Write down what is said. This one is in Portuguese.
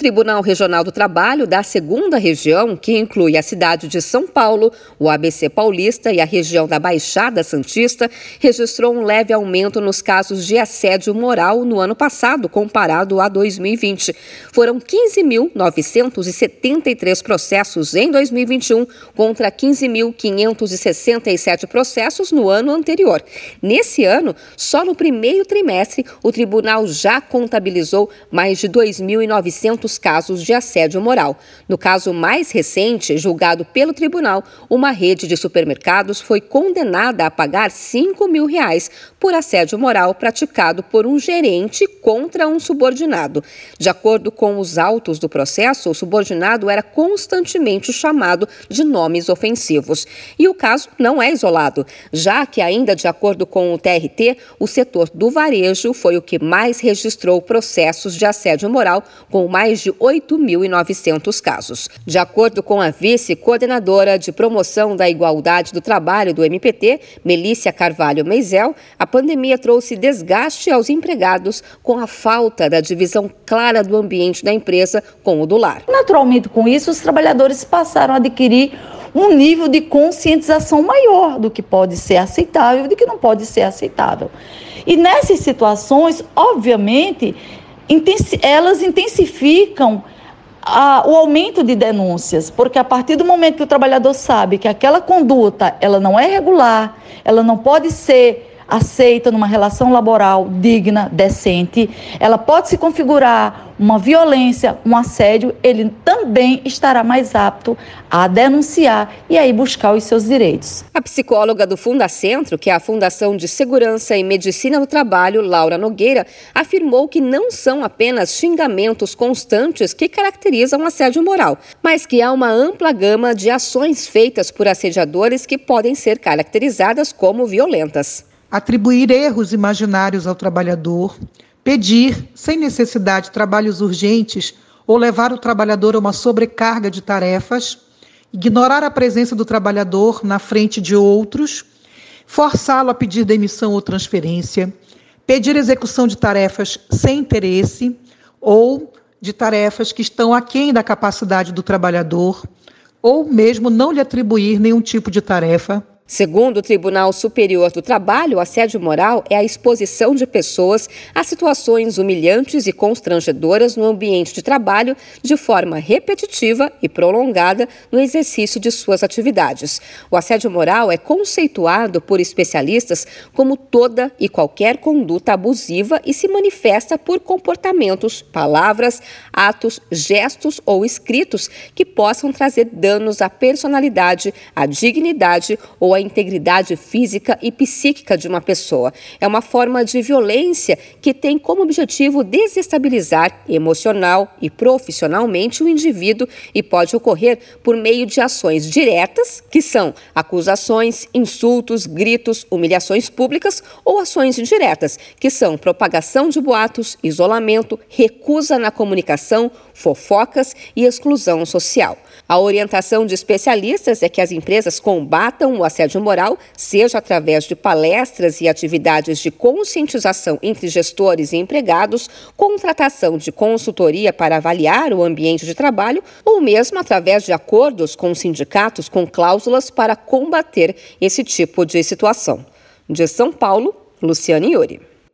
Tribunal Regional do Trabalho da segunda região, que inclui a cidade de São Paulo, o ABC Paulista e a região da Baixada Santista, registrou um leve aumento nos casos de assédio moral no ano passado, comparado a 2020. Foram 15.973 processos em 2021 contra 15.567 processos no ano anterior. Nesse ano, só no primeiro trimestre, o tribunal já contabilizou mais de 2.900 casos de assédio moral. No caso mais recente, julgado pelo tribunal, uma rede de supermercados foi condenada a pagar 5 mil reais por assédio moral praticado por um gerente contra um subordinado. De acordo com os autos do processo, o subordinado era constantemente chamado de nomes ofensivos. E o caso não é isolado, já que, ainda de acordo com o TRT, o setor do varejo foi o que mais registrou processos de assédio moral, com mais de 8.900 casos. De acordo com a vice-coordenadora de promoção da igualdade do trabalho do MPT, Melícia Carvalho Meisel, a pandemia trouxe desgaste aos empregados com a falta da divisão clara do ambiente da empresa com o do lar. Naturalmente, com isso, os trabalhadores passaram a adquirir um nível de conscientização maior do que pode ser aceitável e do que não pode ser aceitável. E nessas situações, obviamente, elas intensificam a, o aumento de denúncias, porque a partir do momento que o trabalhador sabe que aquela conduta ela não é regular, ela não pode ser aceita numa relação laboral digna, decente, ela pode se configurar uma violência, um assédio, ele também estará mais apto a denunciar e aí buscar os seus direitos. A psicóloga do Fundacentro, que é a Fundação de Segurança e Medicina do Trabalho, Laura Nogueira, afirmou que não são apenas xingamentos constantes que caracterizam assédio moral, mas que há uma ampla gama de ações feitas por assediadores que podem ser caracterizadas como violentas atribuir erros imaginários ao trabalhador, pedir, sem necessidade, trabalhos urgentes ou levar o trabalhador a uma sobrecarga de tarefas, ignorar a presença do trabalhador na frente de outros, forçá-lo a pedir demissão ou transferência, pedir execução de tarefas sem interesse ou de tarefas que estão aquém da capacidade do trabalhador, ou mesmo não lhe atribuir nenhum tipo de tarefa, Segundo o Tribunal Superior do Trabalho, o assédio moral é a exposição de pessoas a situações humilhantes e constrangedoras no ambiente de trabalho de forma repetitiva e prolongada no exercício de suas atividades. O assédio moral é conceituado por especialistas como toda e qualquer conduta abusiva e se manifesta por comportamentos, palavras, atos, gestos ou escritos que possam trazer danos à personalidade, à dignidade ou à integridade física e psíquica de uma pessoa. É uma forma de violência que tem como objetivo desestabilizar emocional e profissionalmente o indivíduo e pode ocorrer por meio de ações diretas, que são acusações, insultos, gritos, humilhações públicas, ou ações indiretas, que são propagação de boatos, isolamento, recusa na comunicação, fofocas e exclusão social. A orientação de especialistas é que as empresas combatam o assédio moral, seja através de palestras e atividades de conscientização entre gestores e empregados, contratação de consultoria para avaliar o ambiente de trabalho ou mesmo através de acordos com sindicatos com cláusulas para combater esse tipo de situação. De São Paulo, Luciane Iuri.